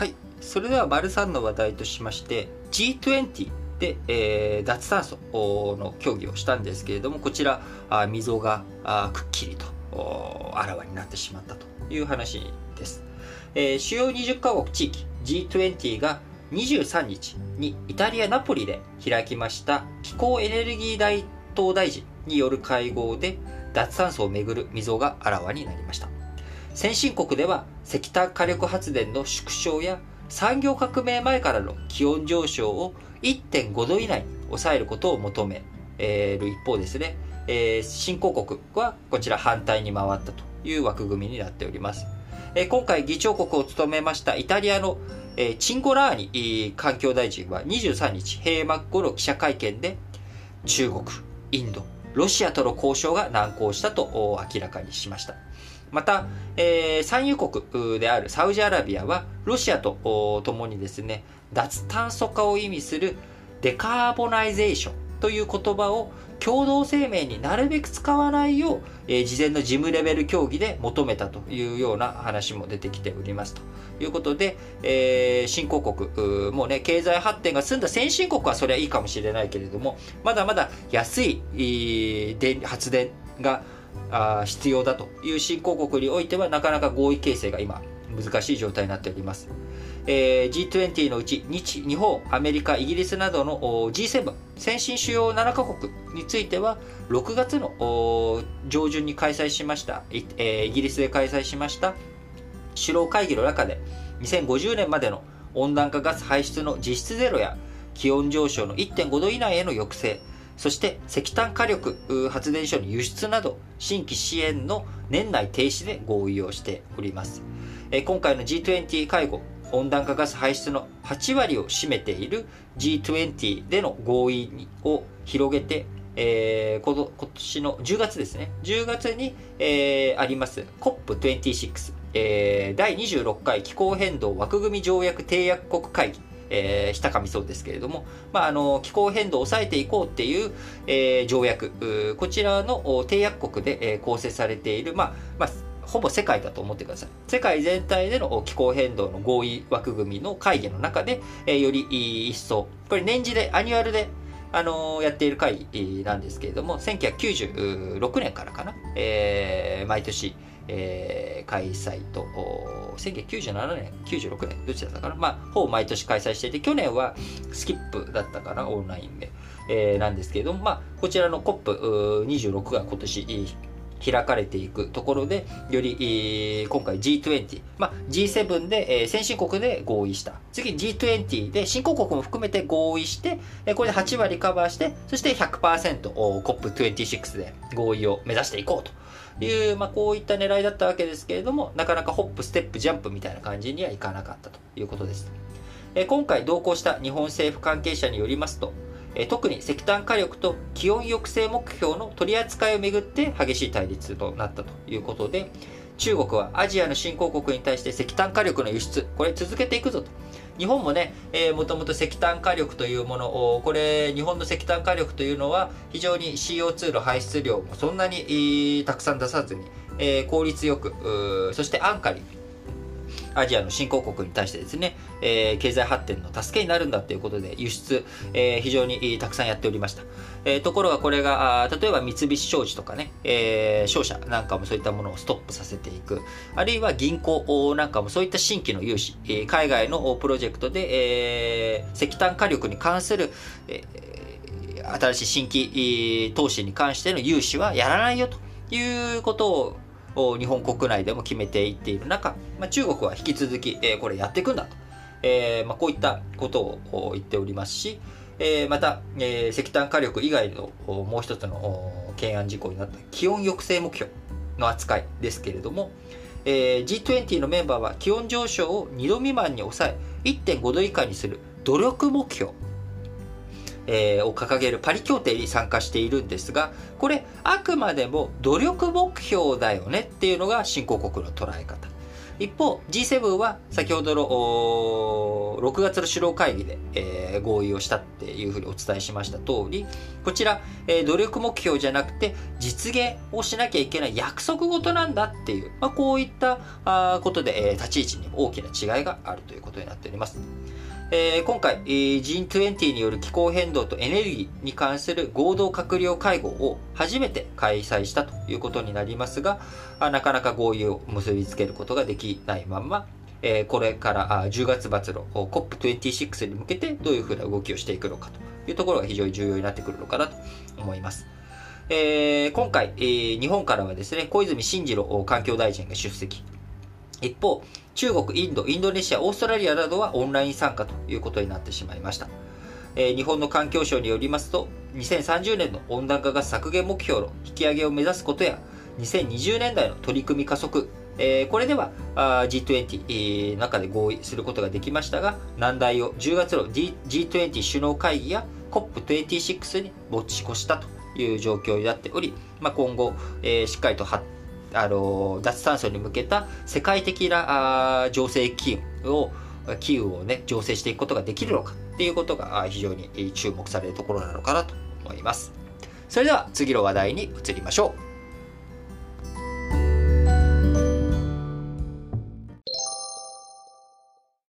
はい。それでは丸3の話題としまして G20 で、えー、脱炭素の協議をしたんですけれどもこちらあ溝があくっきりとあらわになってしまったという話です、えー、主要20カ国地域 G20 が23日にイタリア・ナポリで開きました気候エネルギー大統大臣による会合で脱炭素をめぐる溝があらわになりました。先進国では石炭火力発電の縮小や産業革命前からの気温上昇を1.5度以内に抑えることを求める一方ですね、えー、新興国はこちら反対に回ったという枠組みになっております。えー、今回議長国を務めましたイタリアの、えー、チンゴラーニ環境大臣は23日閉幕後の記者会見で中国、インド、ロシアとの交渉が難航したと明らかにしました。また、えー、産油国であるサウジアラビアはロシアと共にですね脱炭素化を意味するデカーボナイゼーションという言葉を共同声明になるべく使わないよう、え、事前の事務レベル協議で求めたというような話も出てきておりますということで、えー、新興国、もうね、経済発展が済んだ先進国はそれはいいかもしれないけれども、まだまだ安い、えー、発電があ必要だという新興国においてはなかなか合意形成が今難しい状態になっております。えー、G20 のうち日日本、アメリカ、イギリスなどの G7 先進主要7カ国については6月の上旬に開催しました、えー、イギリスで開催しました首脳会議の中で2050年までの温暖化ガス排出の実質ゼロや気温上昇の1.5度以内への抑制そして石炭火力発電所の輸出など新規支援の年内停止で合意をしております。今回の G20 会合、温暖化ガス排出の8割を占めている G20 での合意を広げて、えー、今年の10月ですね。10月に、えー、あります COP26、えー、第26回気候変動枠組み条約締約国会議えー、したかみそうですけれども、まあ、あの気候変動を抑えていこうっていう、えー、条約こちらの締約国で、えー、構成されている、まあまあ、ほぼ世界だと思ってください。世界全体での気候変動の合意枠組みの会議の中で、えー、より一層、これ年次で、 annual で、あのー、やっている会議なんですけれども、1996年からかな、えー、毎年、えー、開催と、1997年、96年、どちらだったかな、まあ、ほぼ毎年開催していて、去年はスキップだったかな、オンラインで、え、なんですけれども、まあ、こちらの COP26 が今年、開かれていくところで、より、今回 G20、まあ、G7 で、え、先進国で合意した。次 G20 で新興国も含めて合意して、え、これで8割カバーして、そして 100%COP26 で合意を目指していこうと。いう、まあ、こういった狙いだったわけですけれども、なかなかホップ、ステップ、ジャンプみたいな感じにはいかなかったということです。え今回同行した日本政府関係者によりますと、特に石炭火力と気温抑制目標の取り扱いをめぐって激しい対立となったということで、中国はアジアの新興国に対して石炭火力の輸出、これ続けていくぞと。日本もね、えー、もともと石炭火力というものを、これ、日本の石炭火力というのは、非常に CO2 の排出量もそんなに、たくさん出さずに、えー、効率よく、そして安価に、アジアの新興国に対してですね、えー、経済発展の助けになるんだということで輸出、えー、非常にたくさんやっておりました。えー、ところがこれが、例えば三菱商事とかね、えー、商社なんかもそういったものをストップさせていく。あるいは銀行なんかもそういった新規の融資、海外のプロジェクトで、えー、石炭火力に関する、えー、新しい新規投資に関しての融資はやらないよということを日本国内でも決めていっている中、まあ、中国は引き続き、えー、これやっていくんだと、えーまあ、こういったことを言っておりますし、えー、また、えー、石炭火力以外のもう一つの懸案事項になった気温抑制目標の扱いですけれども、えー、G20 のメンバーは気温上昇を2度未満に抑え1.5度以下にする努力目標。えー、を掲げるパリ協定に参加しているんですが、これ、あくまでも努力目標だよねっていうのが新興国の捉え方。一方 G7 は先ほどの6月の首脳会議で、えー、合意をしたっていうふうにお伝えしました通りこちら、えー、努力目標じゃなくて実現をしなきゃいけない約束事なんだっていう、まあ、こういったあことで、えー、立ち位置に大きな違いがあるということになっております。え、今回、え、G20 による気候変動とエネルギーに関する合同閣僚会合を初めて開催したということになりますが、なかなか合意を結びつけることができないまま、え、これからあ10月末の COP26 に向けてどういうふうな動きをしていくのかというところが非常に重要になってくるのかなと思います。え、今回、え、日本からはですね、小泉進次郎環境大臣が出席。一方、中国、インド、インドネシア、オーストラリアなどはオンライン参加ということになってしまいました。えー、日本の環境省によりますと、2030年の温暖化ガス削減目標の引き上げを目指すことや、2020年代の取り組み加速、えー、これではあ G20、えー、中で合意することができましたが、難題を10月の、D、G20 首脳会議や COP26 に持ち越したという状況になっており、まあ、今後、えー、しっかりと発展あの脱炭素に向けた世界的なあ情勢機運を機運をね醸成していくことができるのかっていうことが非常に注目されるところなのかなと思います。それでは次の話題に移りましょう。